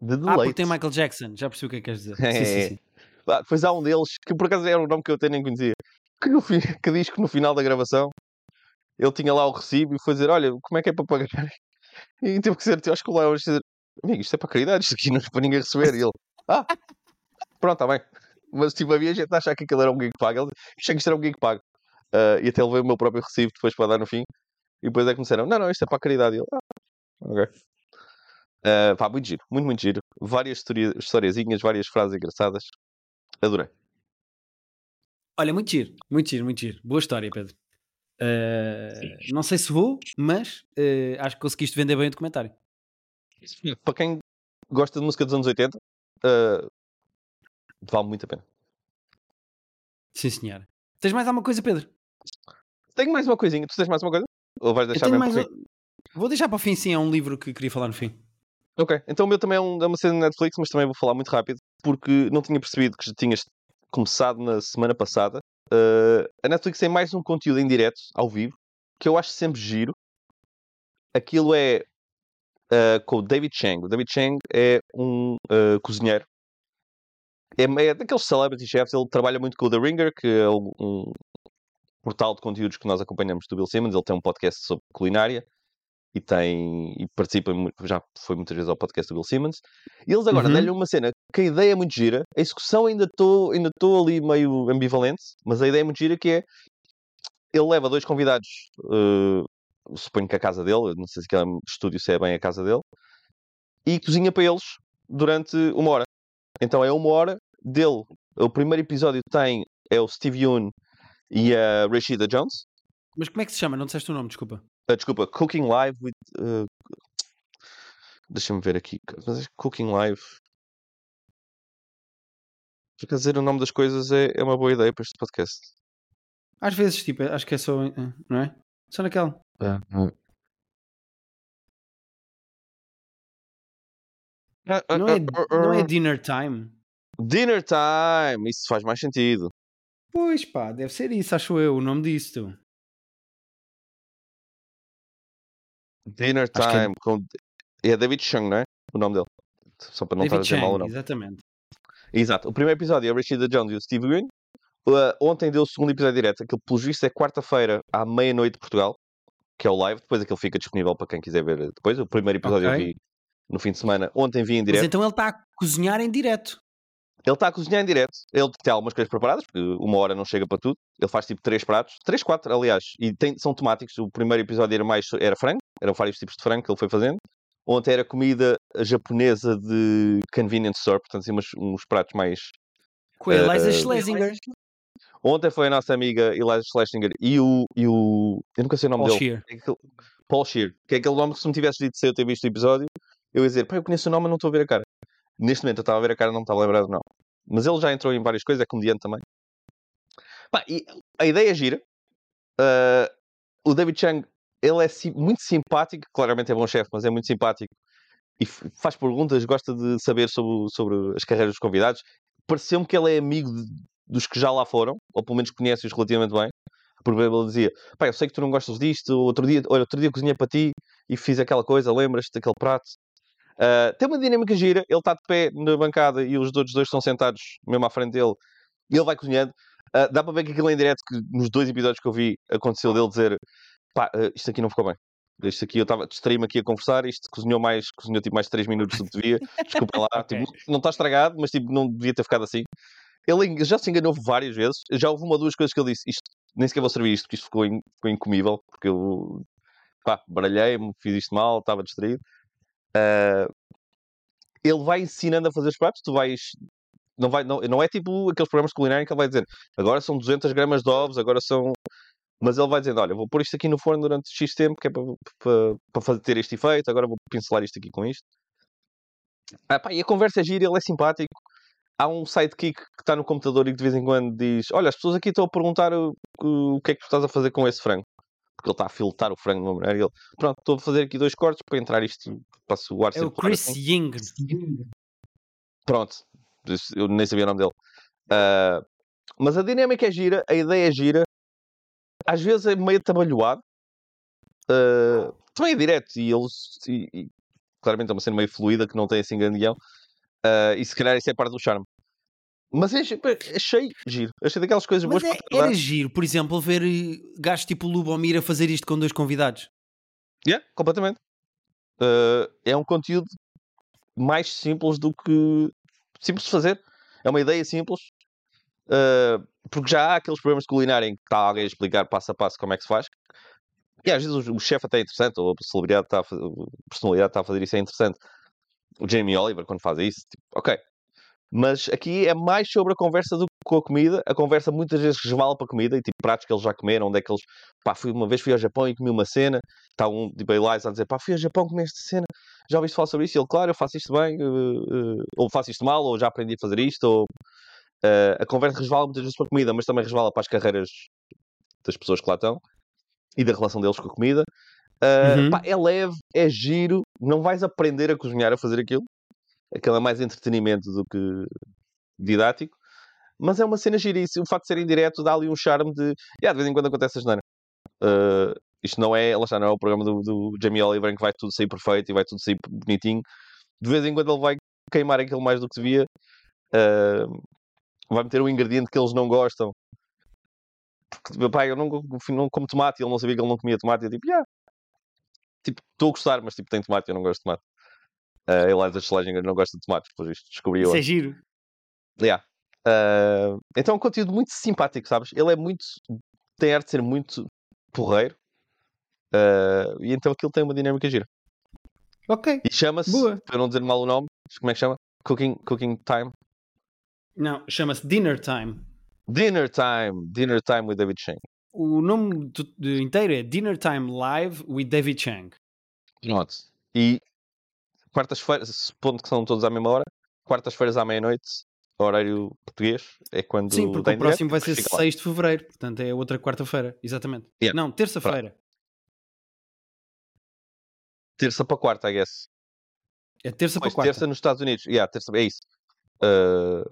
De Ah, porque deleite. tem Michael Jackson, já percebi o que é que queres dizer. É, sim, sim, sim. Depois há um deles, que por acaso era um nome que eu até nem conhecia, que, no que diz que no final da gravação ele tinha lá o recibo e foi dizer: Olha, como é que é para pagar? E teve que ser, acho que o Léo dizer: Amigo, isto é para caridade, isto aqui não é para ninguém receber. E ele: Ah, pronto, está bem. Mas tipo, havia gente a achar que aquilo era um gig pago. Ele achei que isto era um gig pago. Ah, e até levei o meu próprio recibo depois para dar no fim. E depois é que me disseram: Não, não, isto é para a caridade. E ele: Ah, ok. Ah, pá, muito giro, muito, muito giro. Várias histori- historiazinhas, várias frases engraçadas. Adorei. Olha, muito giro, muito giro, muito giro. Boa história, Pedro. Eh, não sei se vou, mas eh, acho que conseguiste vender bem o documentário. Para quem gosta de música dos anos 80, ah, vale muito a pena. Sim, senhora. Tens mais alguma coisa, Pedro? Tenho mais uma coisinha. Tu tens mais uma coisa? Ou vais deixar mesmo mais. Vou deixar para o fim, sim. É um livro que queria falar no fim. Ok. Então o meu também é, um- é uma cena de Netflix, mas também vou falar muito rápido, porque não tinha percebido que já tinhas começado na semana passada. Ah, a Netflix tem mais um conteúdo em direto, ao vivo, que eu acho sempre giro. Aquilo é ah, com o David Chang. O David Chang é um ah, cozinheiro. É, é daqueles celebrity chefs, ele trabalha muito com o The Ringer, que é um, portal de conteúdos que nós acompanhamos do Bill Simmons. Ele tem um podcast sobre culinária e tem e participa, já foi muitas vezes ao podcast do Bill Simmons. E eles agora Uhum. dão-lhe uma cena que a ideia é muito gira, a execução ainda estou ainda tô ali meio ambivalente, mas a ideia é muito gira que é ele leva dois convidados, eh, suponho que a casa dele, não sei se aquele estúdio se é bem a casa dele, e cozinha para eles durante uma hora. Então é uma hora dele. O primeiro episódio tem é o Steve Yoon e a Rashida Jones. Mas como é que se chama? Não disseste o nome, desculpa. Ah, desculpa, Cooking Live with. uh, Deixa-me ver aqui. É Cooking Live. Por acaso dizer o nome das coisas é, é uma boa ideia para este podcast. Às vezes, tipo, acho que é só. eh, Não é? Só naquela. Ah, ah, Não é, ah, ah, não é ah. dinner time? Dinner Time! Isso faz mais sentido. Pois pá, deve ser isso, acho eu, o nome disto. Dinner Acho que é- Time. Com... É David Chung, não é? O nome dele. Só para não estar a David dizer mal o Chang, nome. exatamente. Exato. O primeiro episódio é Rashida Jones e o Steve Yoon. Uh, ontem deu o segundo episódio direto. Aquilo, pelo visto, é quarta-feira à meia-noite de Portugal, que é o live. Depois aquilo fica disponível para quem quiser ver depois. O primeiro episódio Ok. eu vi no fim de semana. Ontem vi em Mas direto. então ele está a cozinhar em direto. Ele está a cozinhar em direto. Ele tem algumas coisas preparadas, porque uma hora não chega para tudo. Ele faz tipo três pratos. Três, quatro, aliás. E tem- são temáticos. O primeiro episódio era mais era frango. Eram vários tipos de frango que ele foi fazendo. Ontem era comida japonesa de convenience store. Portanto, assim, uns, uns pratos mais Com a Eliza Eh, Schlesinger. Ontem foi a nossa amiga Eliza Schlesinger e o, e o. Eu nunca sei o nome Paul dele. Scheer. É Paul Shear. Que é aquele nome que se me tivesse dito se eu ter visto o episódio, eu ia dizer, pá, eu conheço o nome, mas não estou a ver a cara. Neste momento eu estava a ver a cara, não me estava lembrado, não. Mas ele já entrou em várias coisas, é comediante também. Pá, e a ideia é gira. Ah, o David Chang, ele é sim- muito simpático, claramente é bom chefe, mas é muito simpático e faz perguntas, gosta de saber sobre, sobre as carreiras dos convidados. Pareceu-me que ele é amigo de- dos que já lá foram, ou pelo menos conhece-os relativamente bem. Porque ele dizia, pá, eu sei que tu não gostas disto, outro dia, olha, outro dia cozinhei para ti e fiz aquela coisa, lembras-te daquele prato? Ah, tem uma dinâmica gira, ele está de pé na bancada e os outros dois estão sentados mesmo à frente dele e ele vai cozinhando. Ah, dá para ver que aquilo é em direto, que nos dois episódios que eu vi, aconteceu dele dizer, pá, ah, isto aqui não ficou bem. Isto aqui eu estava distraí-me aqui a conversar, isto cozinhou mais, cozinhou tipo mais 3 minutos do que devia. Desculpa lá, Ok. tipo, não está estragado, mas tipo, não devia ter ficado assim. Ele já se enganou várias vezes. Já houve uma ou duas coisas que ele disse, isto, nem sequer vou servir isto, porque isto ficou, in- ficou incomível, porque eu pá, baralhei-me, fiz isto mal, estava distraído. Ah, ele vai ensinando a fazer os pratos, tu vais. Não, vai, não, não é tipo aqueles programas culinários que ele vai dizer agora são 200 gramas de ovos, agora são. Mas ele vai dizendo: Olha, vou pôr isto aqui no forno durante X tempo, que é para fazer, ter este efeito, agora vou pincelar isto aqui com isto. Ah, pá, e a conversa é gira, ele é simpático. Há um sidekick que está no computador e que de vez em quando diz: Olha, as pessoas aqui estão a perguntar o, o, o que é que tu estás a fazer com esse frango. Porque ele está a filtrar o frango de uma maneira. Ele: Pronto, estou a fazer aqui dois cortes para entrar isto, para o ar É o Chris assim." Ying. Pronto, eu nem sabia o nome dele. Ah, mas a dinâmica é gira, a ideia é gira, às vezes é meio trabalhoado, Ah, também é direto e eles e- e claramente é uma cena meio fluida que não tem assim grande guião. Uh, e se calhar isso é parte do charme. Mas é, achei giro. Achei daquelas coisas Mas boas é, para era giro, por exemplo, ver eh, gajos tipo Lubomir a fazer isto com dois convidados. Yeah, completamente. Uh, é um conteúdo mais simples do que simples de fazer. É uma ideia simples. Uh, porque já há aqueles programas de culinária em que está alguém a explicar passo a passo como é que se faz. E às vezes o, o chefe até é interessante, ou a celebridade está a, fazer, a personalidade está a fazer isso é interessante. O Jamie Oliver, quando faz isso, tipo, ok. Mas aqui é mais sobre a conversa do que com a comida. A conversa muitas vezes resvala para a comida e tipo pratos que eles já comeram, onde é que eles. Pá, fui, uma vez fui ao Japão e comi uma cena. Está um tipo Elias a dizer, pá, fui ao Japão comer esta cena. Já ouviste falar sobre isso? E ele, claro, eu faço isto bem, uh, uh, ou faço isto mal, ou já aprendi a fazer isto, ou. Uh, a conversa resvala muitas vezes para a comida, mas também resvala para as carreiras das pessoas que lá estão e da relação deles com a comida. Uh, uhum. pá, é leve, é giro, não vais aprender a cozinhar a fazer aquilo. Aquilo é mais entretenimento do que didático. Mas é uma cena gira e o facto de ser indireto dá ali um charme de. Yeah, de vez em quando acontece a geneira. Uh, isto não é, lá está, não é o programa do, do Jamie Oliver em que vai tudo sair perfeito e vai tudo sair bonitinho. De vez em quando ele vai queimar aquilo mais do que devia. Uh, vai meter um ingrediente que eles não gostam. Porque, meu pai, eu não, não como tomate e ele não sabia que ele não comia tomate. E eu tipo, yeah. Tipo, estou a gostar, mas tipo, tem tomate e eu não gosto de tomate. Uh, Eliza Schlesinger não gosta de tomates, por isto descobri Isso é giro. Yeah. Uh, então é um conteúdo muito simpático, sabes? Ele é muito. tem arte de ser muito porreiro. Uh, e então aquilo tem uma dinâmica gira. Ok. E chama-se, para não dizer mal o nome, como é que chama? Cooking, cooking Time? Não, chama-se Dinner Time. Dinner Time, Dinner Time with David Chang. O nome do, inteiro é Dinner Time Live with David Chang. Pronto. E quartas-feiras, supondo que são todos à mesma hora, quartas-feiras à meia-noite, horário português, é quando. Sim, porque o próximo vai ser 6 de fevereiro, portanto é outra quarta-feira, exatamente. Yeah. Não, terça-feira. Terça para quarta, I guess. É terça pois, para quarta. Terça nos Estados Unidos, yeah, terça, é isso. Uh,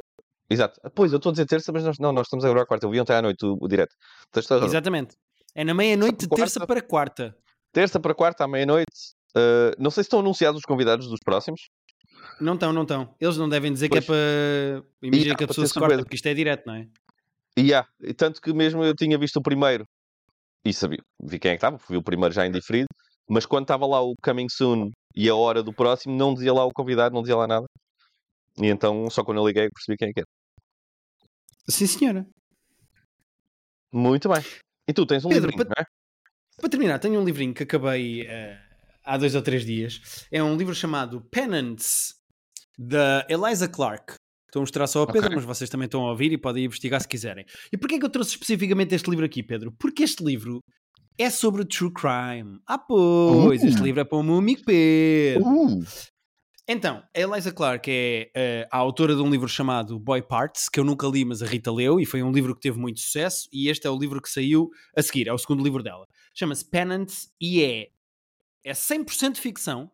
exato. Pois, eu estou a dizer terça, mas nós, não, nós estamos agora à quarta. Eu vi ontem à noite o, o direto. Exatamente. É na meia-noite de terça para quarta. Terça para quarta à meia-noite. Uh, não sei se estão anunciados os convidados dos próximos. Não estão, não estão. Eles não devem dizer pois. que é para. Imagina yeah, que a pessoa se corta, porque isto é direto, não é? E yeah. tanto que mesmo eu tinha visto o primeiro e sabia, vi quem é que estava, vi o primeiro já indiferido, mas quando estava lá o Coming Soon e a hora do próximo, não dizia lá o convidado, não dizia lá nada. E então, só quando eu liguei, percebi quem é que era. Sim, senhora. Muito bem. E tu tens um Pedro, livrinho, para, não é? Para terminar, tenho um livrinho que acabei uh, há dois ou três dias. É um livro chamado Penance, da Eliza Clark. Estou a mostrar só ao Pedro, okay. mas vocês também estão a ouvir e podem investigar se quiserem. E porquê é que eu trouxe especificamente este livro aqui, Pedro? Porque este livro é sobre true crime. Ah, pois, uh. este livro é para o meu amigo Pedro. Uh. Então, a Eliza Clark é uh, a autora de um livro chamado Boy Parts, que eu nunca li, mas a Rita leu, e foi um livro que teve muito sucesso, e este é o livro que saiu a seguir, é o segundo livro dela. Chama-se Penance e é, é 100% ficção,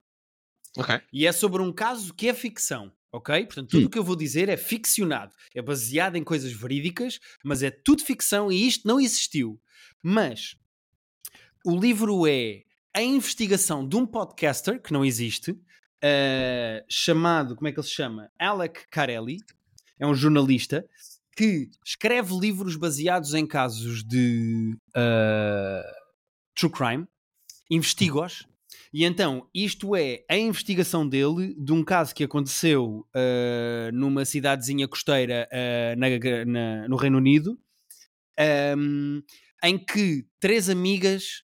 okay. e é sobre um caso que é ficção. Ok? Portanto, tudo o hum. que eu vou dizer é ficcionado. É baseado em coisas verídicas, mas é tudo ficção e isto não existiu. Mas o livro é a investigação de um podcaster que não existe, uh, chamado, como é que ele se chama? Alec Carelli. É um jornalista que escreve livros baseados em casos de uh, true crime, investiga-os. E então, isto é a investigação dele de um caso que aconteceu uh, numa cidadezinha costeira na, na, no Reino Unido, um, em que três amigas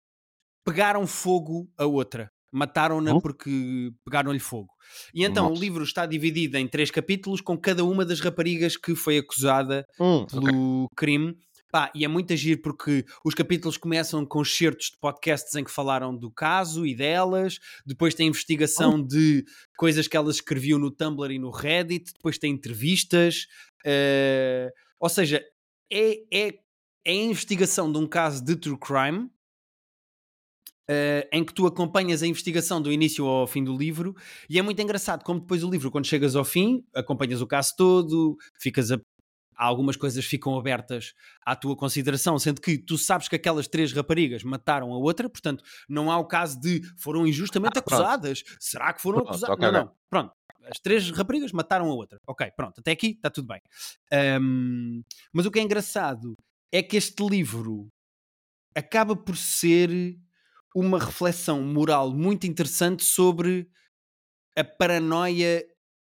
pegaram fogo a outra. Mataram-na porque pegaram-lhe fogo. E então Nossa. o livro está dividido em três capítulos com cada uma das raparigas que foi acusada hum, pelo okay. crime. Pá, e é muito agir porque os capítulos começam com certos de podcasts em que falaram do caso e delas, depois tem investigação oh. de coisas que elas escreviam no Tumblr e no Reddit, depois tem entrevistas. Uh, ou seja, é, é, é a investigação de um caso de true crime Uh, em que tu acompanhas a investigação do início ao fim do livro e é muito engraçado como depois o livro, quando chegas ao fim, acompanhas o caso todo, ficas a algumas coisas ficam abertas à tua consideração, sendo que tu sabes que aquelas três raparigas mataram a outra, portanto, não há o caso de foram injustamente Ah, acusadas. Será que foram acusadas? ok, não, não. Pronto. As três raparigas mataram a outra. Ok, pronto. Até aqui está tudo bem. Ahm, mas o que é engraçado é que este livro acaba por ser uma reflexão moral muito interessante sobre a paranoia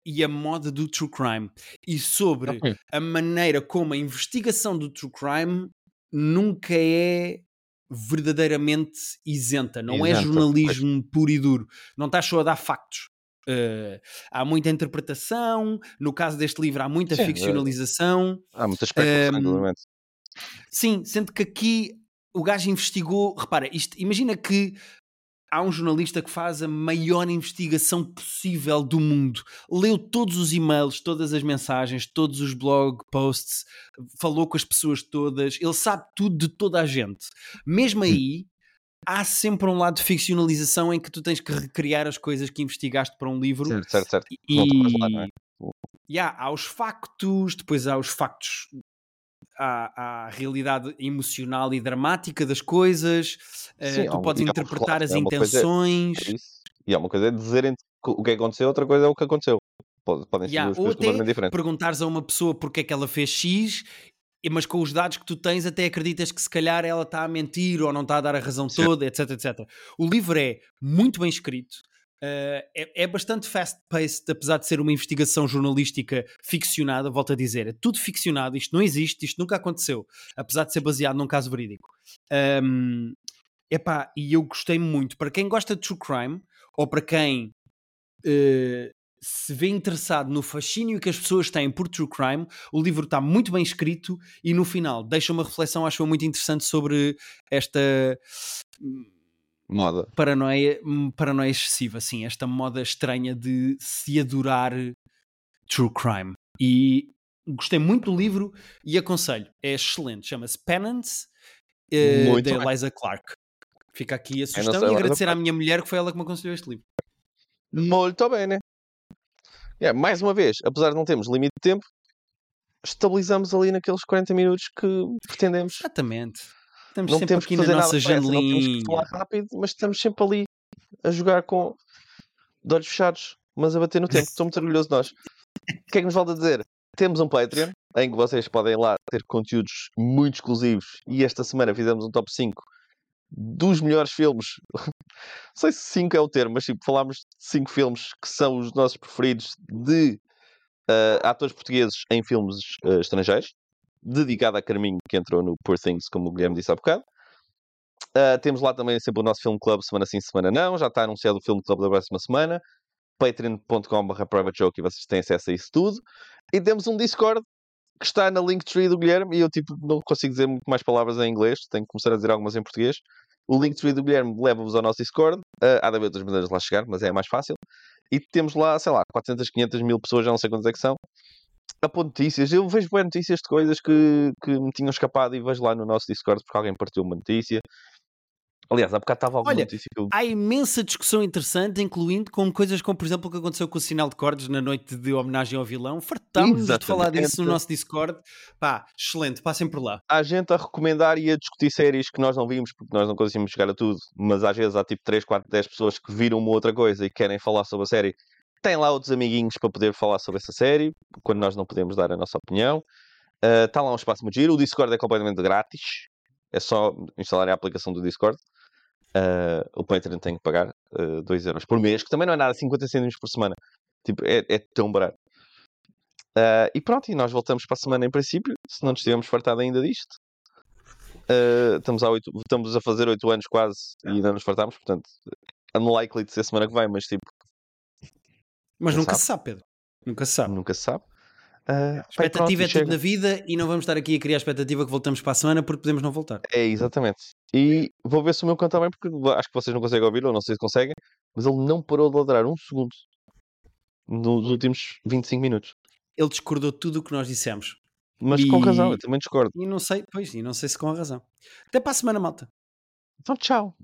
e a moda do true crime e sobre Ok. a maneira como a investigação do true crime nunca é verdadeiramente isenta, não é jornalismo puro e duro, não está só a dar factos. Eh, há muita interpretação, no caso deste livro há muita Sim, eh, ficcionalização. Há muita especulação, exatamente. Sim, sendo que aqui o gajo investigou. Repara, isto, imagina que há um jornalista que faz a maior investigação possível do mundo. Leu todos os e-mails, todas as mensagens, todos os blog posts, falou com as pessoas todas, ele sabe tudo de toda a gente. Mesmo aí, há sempre um lado de ficcionalização em que tu tens que recriar as coisas que investigaste para um livro. Certo, certo, certo. E, Não estavas lá, não é? há, há os factos, depois há os factos, há a realidade emocional e dramática das coisas, eh, Sim, há tu um- podes interpretar as é intenções. É isso. E há uma coisa é dizerem o que aconteceu, outra coisa é o que aconteceu. Pode- Podem ser Yeah, duas coisas completamente diferentes. perguntares a uma pessoa porque é que ela fez X, mas com os dados que tu tens, até acreditas que se calhar ela está a mentir ou não está a dar a razão Certo. toda, etc, etc. O livro é muito bem escrito, eh, é, é bastante fast-paced, apesar de ser uma investigação jornalística ficcionada. Volto a dizer, é tudo ficcionado, isto não existe, isto nunca aconteceu, apesar de ser baseado num caso verídico. Um, epá, e eu gostei muito. Para quem gosta de true crime, ou para quem eh, se vê interessado no fascínio que as pessoas têm por true crime, o livro está muito bem escrito e no final deixa uma reflexão, acho muito interessante sobre esta Moda. paranoia, hum, paranoia excessiva, assim, esta moda estranha de se adorar true crime. E gostei muito do livro e aconselho, é excelente, chama-se Penance, Muito da. Eliza Clark. Fica aqui a sugestão e Eliza agradecer à minha mulher que foi ela que me aconselhou este livro. Muito bem, né? Yeah, mais uma vez, apesar de não termos limite de tempo, estabilizamos ali naqueles 40 minutos que pretendemos. Exatamente. Estamos Não sempre temos aqui que na fazer nada nossa depressa, não temos que falar rápido, mas estamos sempre ali a jogar com de olhos fechados, mas a bater no tempo. Estou muito orgulhoso de nós. O que é que nos falta dizer? Temos um Patreon em que vocês podem lá ter conteúdos muito exclusivos e esta semana fizemos um top 5 dos melhores filmes. Não sei se 5 é o termo, mas tipo, falámos de 5 filmes que são os nossos preferidos de ah, atores portugueses em filmes ah, estrangeiros, dedicado a Carminho, que entrou no Poor Things, como o Guilherme disse há bocado. Ah, temos lá também sempre o nosso filme club, semana sim, semana não. Já está anunciado o filme club da próxima semana. patreon.com.br privatejoke e vocês têm acesso a isso tudo. E temos um Discord que está na Linktree do Guilherme e eu tipo não consigo dizer muito mais palavras em inglês, tenho que começar a dizer algumas em português. O Linktree do Guilherme leva-vos ao nosso Discord. Ah, há de haver outras maneiras de lá chegar, mas é mais fácil. E temos lá, sei lá, 400, 500 mil pessoas, já não sei quantas é que são. A pôr notícias. Eu vejo boas notícias de coisas que, que me tinham escapado e vejo lá no nosso Discord porque alguém partiu uma notícia. Aliás, há bocado estava alguma Olha, notícia que eu. Há imensa discussão interessante, incluindo com coisas como, por exemplo, o que aconteceu com o sinal de cordes na noite de homenagem ao vilão. Fartámos de falar disso no nosso Discord. Pá, excelente, passem por lá. Há gente a recomendar e a discutir séries que nós não vimos porque nós não conseguimos chegar a tudo, mas às vezes há tipo 3, 4, 10 pessoas que viram uma outra coisa e querem falar sobre a série. Tem lá outros amiguinhos para poder falar sobre essa série, quando nós não podemos dar a nossa opinião. Ah, Está lá um espaço muito giro. O Discord é completamente grátis. É só instalar a aplicação do Discord. Ah, o Patreon tem que pagar 2 euros por mês, que também não é nada, 50 cêntimos por semana. Tipo, é, é tão barato. Ah, e pronto, e nós voltamos para a semana em princípio, se não nos tivermos fartado ainda disto. Ah, estamos, a oito, estamos a fazer 8 anos quase e ainda nos fartámos, portanto, unlikely de ser semana que vem, mas tipo, Mas nunca se sabe, Pedro. Nunca se sabe. nunca se sabe. E pronto, Expectativa e é tudo na vida e não vamos estar aqui a criar expectativa que voltamos para a semana porque podemos não voltar. É, exatamente. E vou ver se o meu cão também, porque acho que vocês não conseguem ouvir, ou não sei se conseguem, mas ele não parou de ladrar um segundo nos últimos 25 minutos. Ele discordou tudo o que nós dissemos. Mas com razão, E- eu também discordo. E não sei, pois, e não sei se com a razão. Até para a semana, malta. Então, tchau.